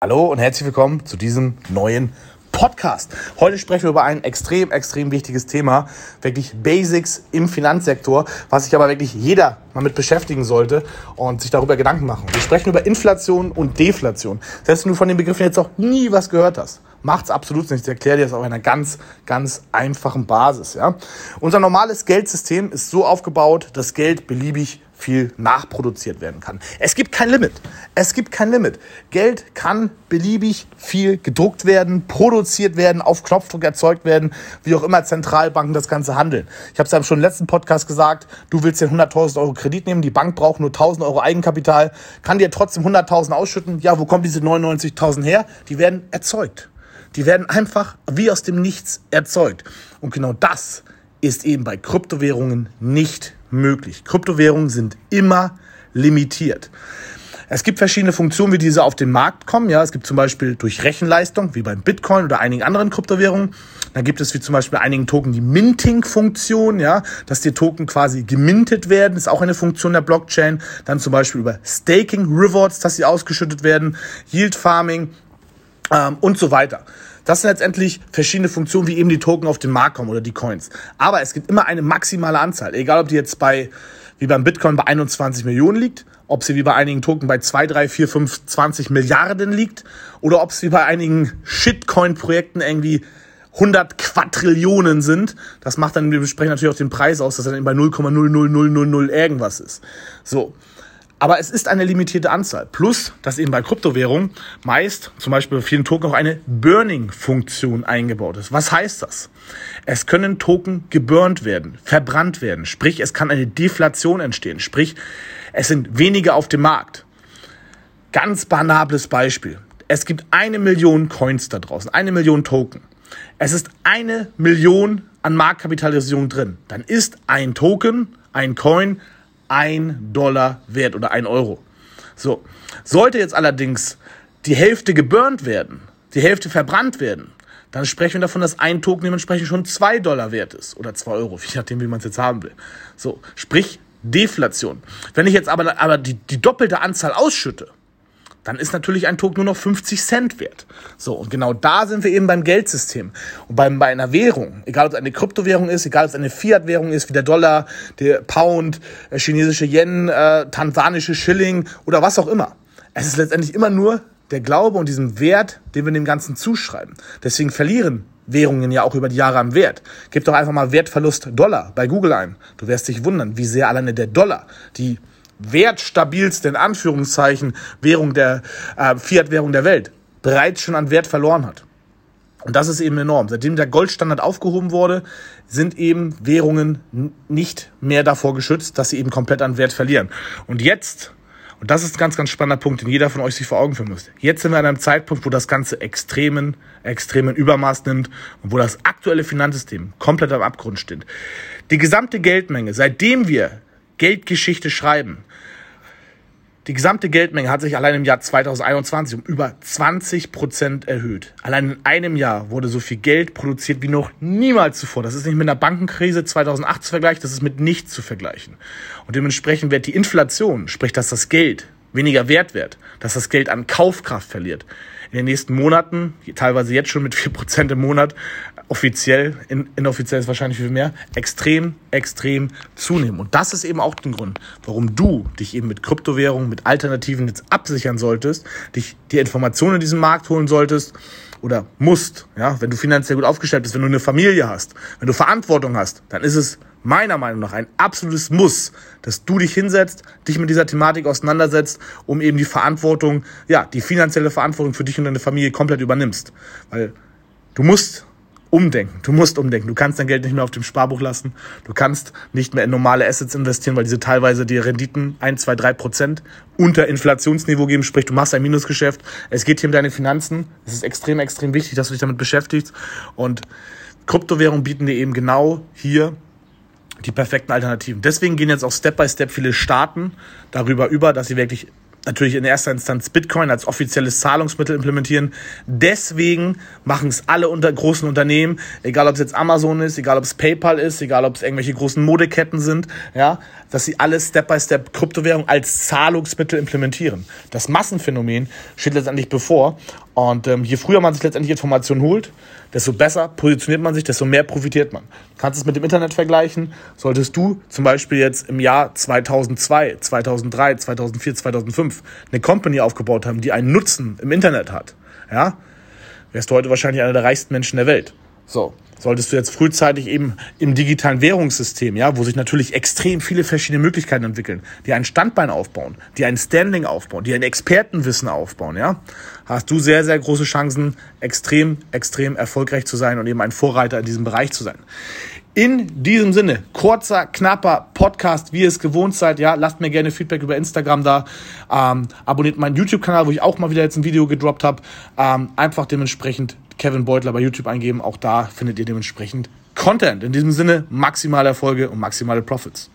Hallo und herzlich willkommen zu diesem neuen Podcast. Heute sprechen wir über ein extrem, extrem wichtiges Thema. Wirklich Basics im Finanzsektor, was sich aber wirklich jeder mal mit beschäftigen sollte und sich darüber Gedanken machen. Wir sprechen über Inflation und Deflation. Selbst wenn du von den Begriffen jetzt auch nie was gehört hast, macht's absolut nichts. Ich erkläre dir das auf einer ganz, ganz einfachen Basis. Ja? Unser normales Geldsystem ist so aufgebaut, dass Geld beliebig viel nachproduziert werden kann. Es gibt kein Limit. Es gibt kein Limit. Geld kann beliebig viel gedruckt werden, produziert werden, auf Knopfdruck erzeugt werden, wie auch immer Zentralbanken das Ganze handeln. Ich habe es ja schon im letzten Podcast gesagt, du willst dir 100.000 Euro Kredit nehmen, die Bank braucht nur 1.000 Euro Eigenkapital, kann dir trotzdem 100.000 ausschütten. Ja, wo kommen diese 99.000 her? Die werden erzeugt. Die werden einfach wie aus dem Nichts erzeugt. Und genau das ist eben bei Kryptowährungen nicht möglich. Kryptowährungen sind immer limitiert. Es gibt verschiedene Funktionen, wie diese auf den Markt kommen. Ja, es gibt zum Beispiel durch Rechenleistung, wie beim Bitcoin oder einigen anderen Kryptowährungen. Dann gibt es wie zum Beispiel einigen Token die Minting-Funktion, ja, dass die Token quasi gemintet werden, ist auch eine Funktion der Blockchain. Dann zum Beispiel über Staking Rewards, dass sie ausgeschüttet werden, Yield Farming ähm, und so weiter. Das sind letztendlich verschiedene Funktionen, wie eben die Token auf den Markt kommen oder die Coins. Aber es gibt immer eine maximale Anzahl. Egal, ob die jetzt bei, wie beim Bitcoin bei 21 Millionen liegt, ob sie wie bei einigen Token bei 2, 3, 4, 5, 20 Milliarden liegt oder ob es wie bei einigen Shitcoin-Projekten irgendwie 100 Quadrillionen sind. Das macht dann, wir besprechen natürlich auch den Preis aus, dass er dann bei 0,00000 irgendwas ist. So. Aber es ist eine limitierte Anzahl. Plus, dass eben bei Kryptowährungen meist, zum Beispiel bei vielen Token, auch eine Burning-Funktion eingebaut ist. Was heißt das? Es können Token geburnt werden, verbrannt werden. Sprich, es kann eine Deflation entstehen. Sprich, es sind weniger auf dem Markt. Ganz banables Beispiel. Es gibt eine Million Coins da draußen, eine Million Token. Es ist eine Million an Marktkapitalisierung drin. Dann ist ein Token, ein Coin, ein Dollar wert oder ein Euro. So. Sollte jetzt allerdings die Hälfte geburnt werden, die Hälfte verbrannt werden, dann sprechen wir davon, dass ein Token dementsprechend schon zwei Dollar wert ist oder zwei Euro, je nachdem, wie man es jetzt haben will. So, sprich Deflation. Wenn ich jetzt aber, aber die, die doppelte Anzahl ausschütte, dann ist natürlich ein Token nur noch 50 Cent wert. So, und genau da sind wir eben beim Geldsystem. Und beim, bei einer Währung, egal ob es eine Kryptowährung ist, egal ob es eine Fiat-Währung ist, wie der Dollar, der Pound, äh, chinesische Yen, äh, tansanische Schilling oder was auch immer. Es ist letztendlich immer nur der Glaube und diesem Wert, den wir dem Ganzen zuschreiben. Deswegen verlieren Währungen ja auch über die Jahre am Wert. Gib doch einfach mal Wertverlust Dollar bei Google ein. Du wirst dich wundern, wie sehr alleine der Dollar, die wertstabilste, in Anführungszeichen, Währung der, äh, Fiat-Währung der Welt, bereits schon an Wert verloren hat. Und das ist eben enorm. Seitdem der Goldstandard aufgehoben wurde, sind eben Währungen nicht mehr davor geschützt, dass sie eben komplett an Wert verlieren. Und jetzt, und das ist ein ganz, ganz spannender Punkt, den jeder von euch sich vor Augen führen muss. Jetzt sind wir an einem Zeitpunkt, wo das Ganze extremen, extremen Übermaß nimmt und wo das aktuelle Finanzsystem komplett am Abgrund steht. Die gesamte Geldmenge, seitdem wir Geldgeschichte schreiben, die gesamte Geldmenge hat sich allein im Jahr 2021 um über 20 Prozent erhöht. Allein in einem Jahr wurde so viel Geld produziert wie noch niemals zuvor. Das ist nicht mit einer Bankenkrise 2008 zu vergleichen, das ist mit nichts zu vergleichen. Und dementsprechend wird die Inflation, sprich, dass das Geld weniger wert wird, dass das Geld an Kaufkraft verliert, in den nächsten Monaten, teilweise jetzt schon mit 4% im Monat, offiziell, in, inoffiziell ist wahrscheinlich viel mehr, extrem, extrem zunehmen. Und das ist eben auch der Grund, warum du dich eben mit Kryptowährungen, mit Alternativen jetzt absichern solltest, dich die Informationen in diesem Markt holen solltest oder musst, ja, wenn du finanziell gut aufgestellt bist, wenn du eine Familie hast, wenn du Verantwortung hast, dann ist es meiner Meinung nach ein absolutes Muss, dass du dich hinsetzt, dich mit dieser Thematik auseinandersetzt, um eben die Verantwortung, ja, die finanzielle Verantwortung für dich und deine Familie komplett übernimmst. Weil du musst umdenken. Du musst umdenken. Du kannst dein Geld nicht mehr auf dem Sparbuch lassen. Du kannst nicht mehr in normale Assets investieren, weil diese teilweise die Renditen 1, 2, 3 Prozent unter Inflationsniveau geben. Sprich, du machst ein Minusgeschäft. Es geht hier um deine Finanzen. Es ist extrem, extrem wichtig, dass du dich damit beschäftigst. Und Kryptowährungen bieten dir eben genau hier die perfekten Alternativen. Deswegen gehen jetzt auch Step by Step viele Staaten darüber über, dass sie wirklich natürlich in erster Instanz Bitcoin als offizielles Zahlungsmittel implementieren. Deswegen machen es alle unter großen Unternehmen, egal ob es jetzt Amazon ist, egal ob es PayPal ist, egal ob es irgendwelche großen Modeketten sind, ja, dass sie alles Step by Step Kryptowährung als Zahlungsmittel implementieren. Das Massenphänomen steht letztendlich bevor und ähm, je früher man sich letztendlich Informationen holt, desto besser positioniert man sich, desto mehr profitiert man. Du kannst es mit dem Internet vergleichen. Solltest du zum Beispiel jetzt im Jahr 2002, 2003, 2004, 2005 eine Company aufgebaut haben, die einen Nutzen im Internet hat, ja, wärst du heute wahrscheinlich einer der reichsten Menschen der Welt. So, solltest du jetzt frühzeitig eben im digitalen Währungssystem, ja, wo sich natürlich extrem viele verschiedene Möglichkeiten entwickeln, die ein Standbein aufbauen, die ein Standing aufbauen, die ein Expertenwissen aufbauen, ja, hast du sehr, sehr große Chancen, extrem, extrem erfolgreich zu sein und eben ein Vorreiter in diesem Bereich zu sein. In diesem Sinne, kurzer, knapper Podcast, wie ihr es gewohnt seid. Ja, lasst mir gerne Feedback über Instagram da. Ähm, abonniert meinen YouTube-Kanal, wo ich auch mal wieder jetzt ein Video gedroppt habe. Ähm, einfach dementsprechend Kevin Beutler bei YouTube eingeben. Auch da findet ihr dementsprechend Content. In diesem Sinne maximale Erfolge und maximale Profits.